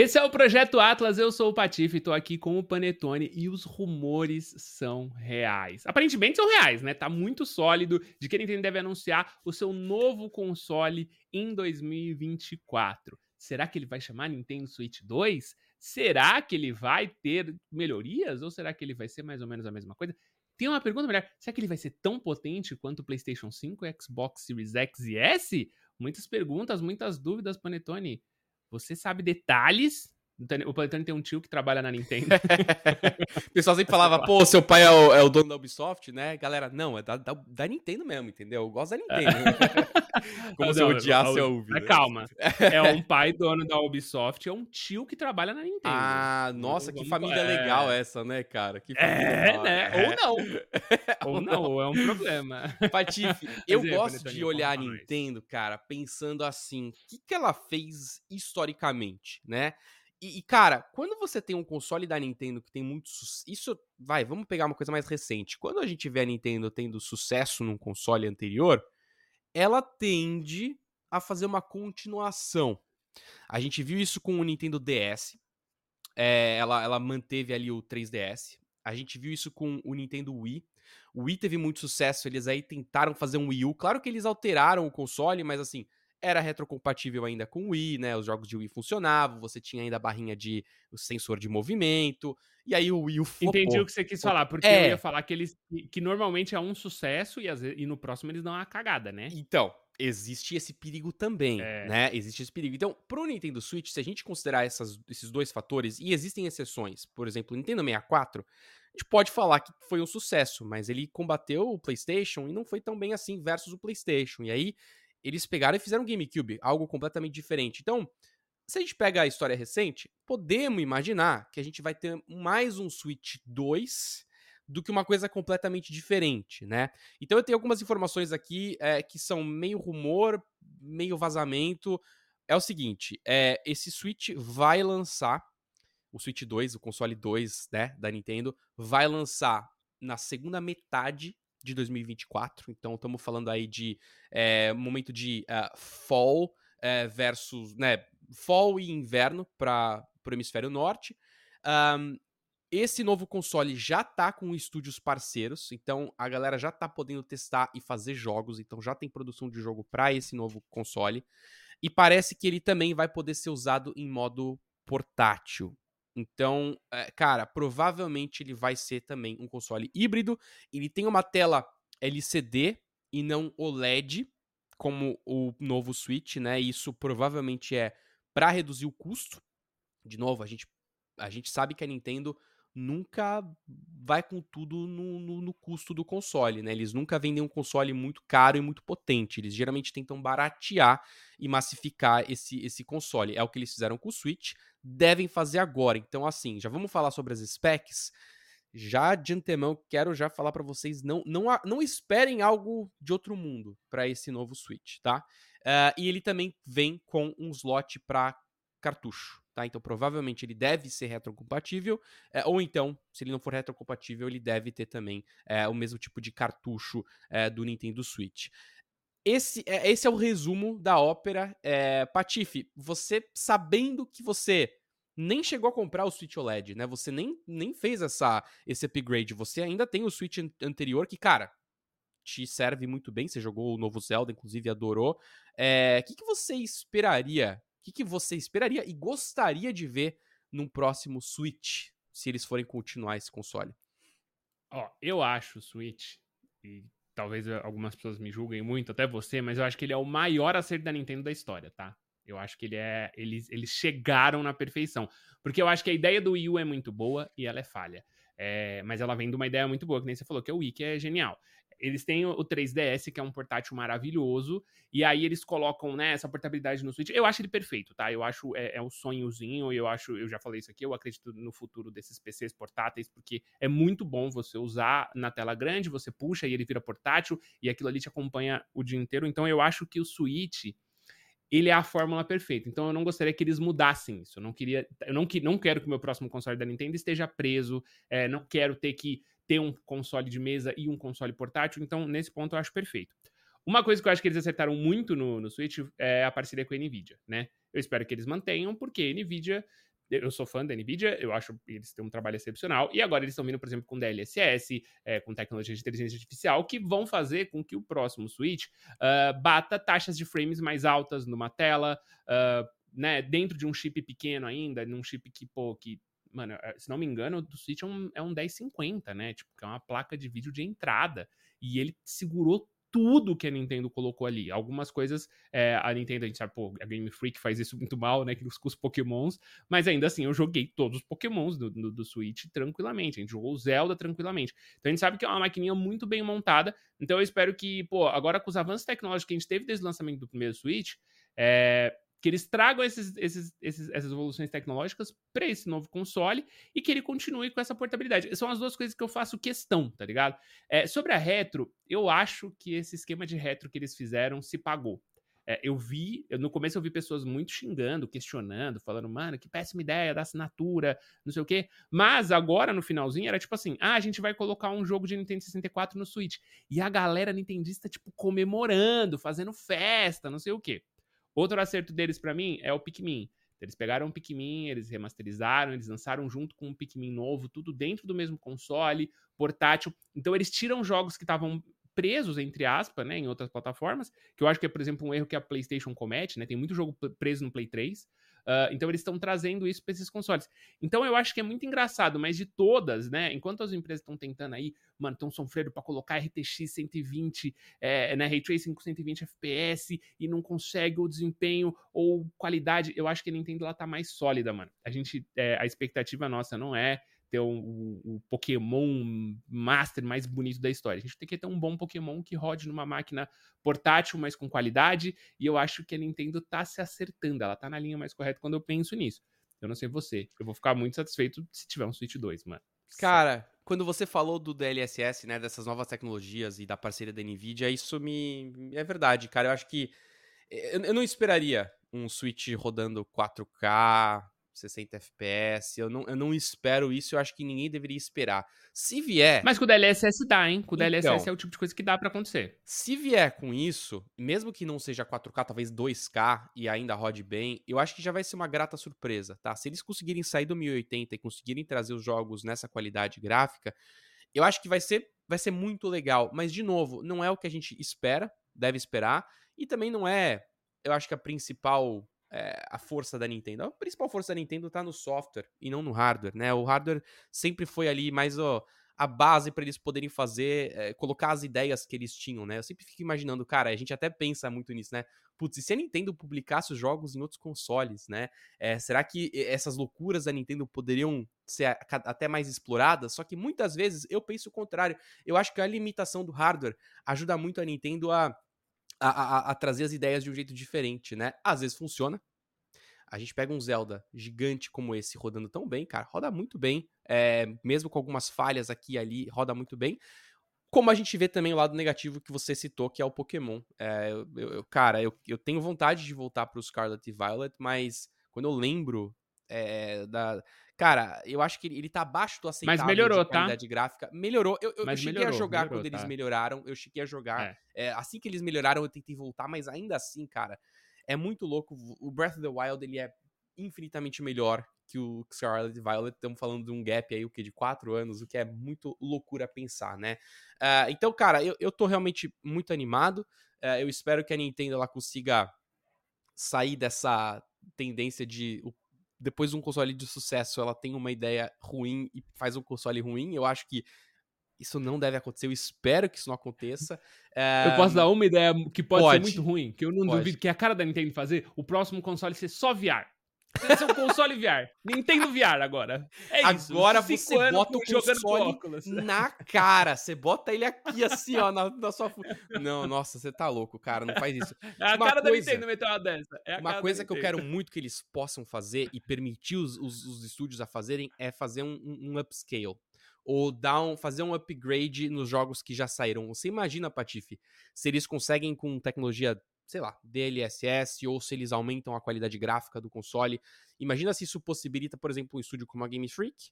Esse é o Projeto Atlas, eu sou o Patife, estou aqui com o Panetone e os rumores são reais. Aparentemente são reais, né? Tá muito sólido de que a Nintendo deve anunciar o seu novo console em 2024. Será que ele vai chamar Nintendo Switch 2? Será que ele vai ter melhorias ou será que ele vai ser mais ou menos a mesma coisa? Tem uma pergunta melhor. Será que ele vai ser tão potente quanto o PlayStation 5, Xbox Series X e S? Muitas perguntas, muitas dúvidas, Panetone. Você sabe detalhes o Panetone tem um tio que trabalha na Nintendo. o pessoal sempre falava, pô, seu pai é o, é o, dono da Ubisoft, né? Galera, não, é da, da, da Nintendo mesmo, entendeu? Eu gosto da Nintendo. Como não, se eu odiasse a Ubi. Né? Calma. É um pai dono da Ubisoft, é um tio que trabalha na Nintendo. Ah, nossa, que família é... legal essa, né, cara? Que é, legal. né? É. Ou não. ou não, ou é um problema. Patife, eu é, gosto de olhar a Nintendo, cara, pensando assim, o que, que ela fez historicamente, né? E, e, cara, quando você tem um console da Nintendo que tem muito. Isso, vai, vamos pegar uma coisa mais recente. Quando a gente vê a Nintendo tendo sucesso num console anterior, ela tende a fazer uma continuação. A gente viu isso com o Nintendo DS. É, ela, ela manteve ali o 3DS. A gente viu isso com o Nintendo Wii. O Wii teve muito sucesso, eles aí tentaram fazer um Wii U. Claro que eles alteraram o console, mas assim, era retrocompatível ainda com o Wii, né? Os jogos de Wii funcionavam, você tinha ainda a barrinha de o sensor de movimento, e aí o Wii flopou. Entendi o que você quis falar, porque é. eu ia falar que eles que normalmente é um sucesso e, vezes, e no próximo eles dão uma cagada, né? Então, existe esse perigo também, é. né? Existe esse perigo. Então, pro Nintendo Switch, se a gente considerar essas, esses dois fatores, e existem exceções, por exemplo, o Nintendo 64, a gente pode falar que foi um sucesso, mas ele combateu o PlayStation e não foi tão bem assim versus o PlayStation. E aí eles pegaram e fizeram GameCube, algo completamente diferente. Então, se a gente pega a história recente, podemos imaginar que a gente vai ter mais um Switch 2 do que uma coisa completamente diferente, né? Então eu tenho algumas informações aqui é, que são meio rumor, meio vazamento. É o seguinte, é, esse Switch vai lançar, o Switch 2, o console 2, né, da Nintendo, vai lançar na segunda metade de 2024. Então, estamos falando aí de é, momento de uh, fall é, versus, né, fall e inverno para o hemisfério norte. Um, esse novo console já tá com estúdios parceiros, então a galera já tá podendo testar e fazer jogos, então já tem produção de jogo para esse novo console. E parece que ele também vai poder ser usado em modo portátil. Então, é, cara, provavelmente ele vai ser também um console híbrido. Ele tem uma tela LCD e não OLED, como o novo Switch, né? Isso provavelmente é para reduzir o custo. De novo, a gente, a gente sabe que a Nintendo nunca vai com tudo no, no, no, custo do console, né? Eles nunca vendem um console muito caro e muito potente. Eles geralmente tentam baratear e massificar esse, esse console. É o que eles fizeram com o Switch, devem fazer agora. Então, assim, já vamos falar sobre as specs. Já de antemão, quero já falar para vocês, não, não, não esperem algo de outro mundo para esse novo Switch, tá? Uh, e ele também vem com um slot para cartucho. Tá? Então, provavelmente ele deve ser retrocompatível, é, ou então, se ele não for retrocompatível, ele deve ter também é, o mesmo tipo de cartucho é, do Nintendo Switch. Esse, é, esse é o resumo da ópera. Patife, você sabendo que você nem chegou a comprar o Switch OLED, né? Você nem, nem fez essa, esse upgrade. Você ainda tem o Switch anterior que, cara, te serve muito bem. Você jogou o novo Zelda, inclusive adorou. O que, que você esperaria que, que você esperaria e gostaria de ver num próximo Switch, se eles forem continuar esse console? Ó, eu acho o Switch, e talvez algumas pessoas me julguem muito, até você, mas eu acho que ele é o maior acerto da Nintendo da história, tá? Eu acho que ele é. Eles, eles chegaram na perfeição. Porque eu acho que a ideia do Wii U é muito boa e ela é falha. É, mas ela vem de uma ideia muito boa, que nem você falou, que o Wii, que é genial eles têm o 3DS, que é um portátil maravilhoso, e aí eles colocam, né, essa portabilidade no Switch. Eu acho ele perfeito, tá? Eu acho, é, é um sonhozinho, eu acho, eu já falei isso aqui, eu acredito no futuro desses PCs portáteis, porque é muito bom você usar na tela grande, você puxa e ele vira portátil, e aquilo ali te acompanha o dia inteiro. Então eu acho que o Switch ele é a fórmula perfeita. Então eu não gostaria que eles mudassem isso. Eu não queria, eu não, não quero que o meu próximo console da Nintendo esteja preso. É, não quero ter que ter um console de mesa e um console portátil. Então nesse ponto eu acho perfeito. Uma coisa que eu acho que eles acertaram muito no, no Switch é a parceria com a Nvidia, né? Eu espero que eles mantenham, porque a Nvidia eu sou fã da NVIDIA, eu acho que eles têm um trabalho excepcional, e agora eles estão vindo, por exemplo, com DLSS, é, com tecnologia de inteligência artificial, que vão fazer com que o próximo Switch uh, bata taxas de frames mais altas numa tela, uh, né, dentro de um chip pequeno ainda, num chip que, pô, que mano, eh, se não me engano, do Switch é um, é um 1050, né? Tipo, que é uma placa de vídeo de entrada. E ele segurou tudo que a Nintendo colocou ali. Algumas coisas, é, a Nintendo, a gente sabe, pô, a Game Freak faz isso muito mal, né, com os pokémons, mas ainda assim, eu joguei todos os pokémons do, do, do, Switch tranquilamente, a gente jogou o Zelda tranquilamente. Então a gente sabe que é uma maquininha muito bem montada, então eu espero que, pô, agora com os avanços tecnológicos que a gente teve desde o lançamento do primeiro Switch, é, que eles tragam esses, esses, esses, essas evoluções tecnológicas para esse novo console e que ele continue com essa portabilidade. São as duas coisas que eu faço questão, tá ligado? É, sobre a retro, eu acho que esse esquema de retro que eles fizeram se pagou. É, eu vi, eu, no começo eu vi pessoas muito xingando, questionando, falando, mano, que péssima ideia da assinatura, não sei o quê. Mas agora, no finalzinho, era tipo assim: ah, a gente vai colocar um jogo de Nintendo 64 no Switch. E a galera nintendista, tipo, comemorando, fazendo festa, não sei o quê. Outro acerto deles para mim é o Pikmin. Eles pegaram o Pikmin, eles remasterizaram, eles lançaram junto com um Pikmin novo, tudo dentro do mesmo console, portátil. Então eles tiram jogos que estavam presos, entre aspas, né, em outras plataformas, que eu acho que é, por exemplo, um erro que a PlayStation comete, né? Tem muito jogo preso no Play 3. Uh, então eles estão trazendo isso para esses consoles. Então eu acho que é muito engraçado, mas de todas, né? Enquanto as empresas estão tentando aí, mano, estão sofrendo para colocar RTX 120, é, né, Ray Tracing com 120 FPS e não consegue o desempenho ou qualidade, eu acho que a Nintendo ela tá mais sólida, mano. A gente, é, a expectativa nossa não é ter o, o, o, Pokémon Master mais bonito da história. A gente tem que ter um bom Pokémon que rode numa máquina portátil, mas com qualidade. E eu acho que a Nintendo tá se acertando. Ela tá na linha mais correta quando eu penso nisso. Eu não sei você. Eu vou ficar muito satisfeito se tiver um Switch 2, mano. Cara, quando você falou do DLSS, né, dessas novas tecnologias e da parceria da Nvidia, isso me é verdade, cara. Eu acho que eu não esperaria um Switch rodando 4K, 60 FPS. Eu não, eu não espero isso, eu acho que ninguém deveria esperar. Se vier. Mas com o DLSS dá, hein? Com o então, DLSS é o tipo de coisa que dá para acontecer. Se vier com isso, mesmo que não seja 4K, talvez 2K e ainda rode bem, eu acho que já vai ser uma grata surpresa, tá? Se eles conseguirem sair do 1080 e conseguirem trazer os jogos nessa qualidade gráfica, eu acho que vai ser, vai ser muito legal. Mas, de novo, não é o que a gente espera, deve esperar, e também não é. Eu acho que a principal é, a força da Nintendo. A principal força da Nintendo tá no software e não no hardware, né? O hardware sempre foi ali mais ó, a base para eles poderem fazer, é, colocar as ideias que eles tinham, né? Eu sempre fico imaginando, cara, a gente até pensa muito nisso, né? Putz, e se a Nintendo publicasse os jogos em outros consoles, né? É, será que essas loucuras da Nintendo poderiam ser até mais exploradas? Só que muitas vezes eu penso o contrário. Eu acho que a limitação do hardware ajuda muito a Nintendo a a, a, a, trazer as ideias de um jeito diferente, né? Às vezes funciona. A gente pega um Zelda gigante como esse rodando tão bem, cara, roda muito bem, é, mesmo com algumas falhas aqui e ali, roda muito bem. Como a gente vê também o lado negativo que você citou, que é o Pokémon. É, eu, eu, cara, eu, eu tenho vontade de voltar pro Scarlet e Violet, mas quando eu lembro é, da. Cara, eu acho que ele, tá abaixo do aceitável Mas melhorou, de tá? qualidade tá? gráfica. Melhorou. Eu, eu, eu cheguei melhorou, a jogar melhorou, quando tá? eles melhoraram. Eu cheguei a jogar. É. É, assim que eles melhoraram, eu tentei voltar, mas ainda assim, cara, é muito louco. O Breath of the Wild, ele é infinitamente melhor que o Scarlet Violet. Estamos falando de um gap aí, o que, de quatro anos, o que é muito loucura pensar, né? Uh, então, cara, eu, eu tô realmente muito animado. Uh, eu espero que a Nintendo ela consiga sair dessa tendência de o depois de um console de sucesso, ela tem uma ideia ruim e faz um console ruim. Eu acho que isso não deve acontecer. Eu espero que isso não aconteça. É... Eu posso dar uma ideia que pode, pode. ser muito ruim, que eu não pode. duvido que é a cara da Nintendo fazer o próximo console ser só VR. É um console VR. Nintendo VR agora. É isso. Agora você bota o console na cara. Você bota ele aqui assim, ó, na, na sua... Não, nossa, você tá louco, cara. Não faz isso. É a uma cara coisa, da Nintendo meter uma dessa. É uma coisa que eu quero muito que eles possam fazer e permitir os, os, os estúdios a fazerem é fazer um, um, um upscale ou dar um, fazer um upgrade nos jogos que já saíram. Você imagina, Patife, se eles conseguem com tecnologia sei lá, DLSS ou se eles aumentam a qualidade gráfica do console. Imagina se isso possibilita, por exemplo, um estúdio como a Game Freak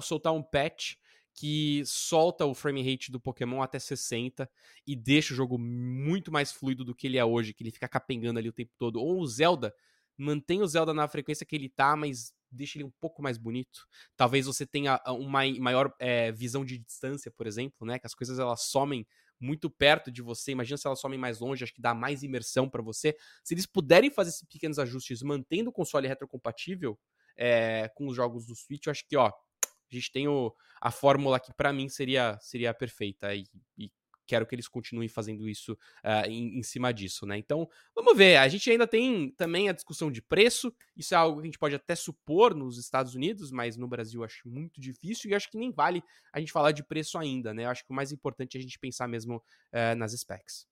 soltar um patch que solta o frame rate do Pokémon até 60 e deixa o jogo muito mais fluido do que ele é hoje, que ele fica capengando ali o tempo todo. Ou o Zelda, mantém o Zelda na frequência que ele tá, mas deixa ele um pouco mais bonito. Talvez você tenha uma maior é, visão de distância, por exemplo, né? Que as coisas elas somem muito perto de você. Imagina se elas somem mais longe, acho que dá mais imersão para você. Se eles puderem fazer esses pequenos ajustes mantendo o console retrocompatível é, com os jogos do Switch, eu acho que, ó, a gente tem o, a fórmula que para mim seria, seria perfeita e, e quero que eles continuem fazendo isso uh, em, em, cima disso, né? Então, vamos ver. A gente ainda tem também a discussão de preço. Isso é algo que a gente pode até supor nos Estados Unidos, mas no Brasil acho muito difícil e acho que nem vale a gente falar de preço ainda, né? Eu acho que o mais importante é a gente pensar mesmo uh, nas specs.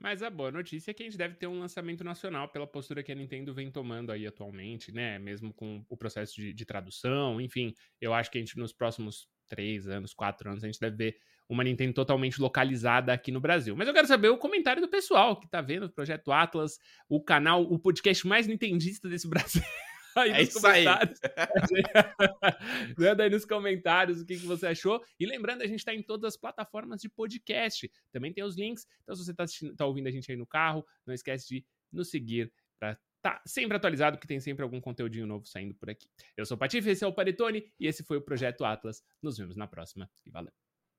Mas a boa notícia é que a gente deve ter um lançamento nacional pela postura que a Nintendo vem tomando aí atualmente, né? Mesmo com o processo de, de tradução, enfim. Eu acho que a gente nos próximos três anos, quatro anos, a gente deve ver uma Nintendo totalmente localizada aqui no Brasil. Mas eu quero saber o comentário do pessoal que tá vendo o Projeto Atlas, o canal, o podcast mais nintendista desse Brasil. Aí é isso aí. Manda aí nos comentários o que, que você achou. E lembrando, a gente está em todas as plataformas de podcast. Também tem os links. Então, se você está tá ouvindo a gente aí no carro, não esquece de nos seguir para tá sempre atualizado, que tem sempre algum conteúdinho novo saindo por aqui. Eu sou o Patife, esse é o Paretone e esse foi o Projeto Atlas. Nos vemos na próxima e valeu!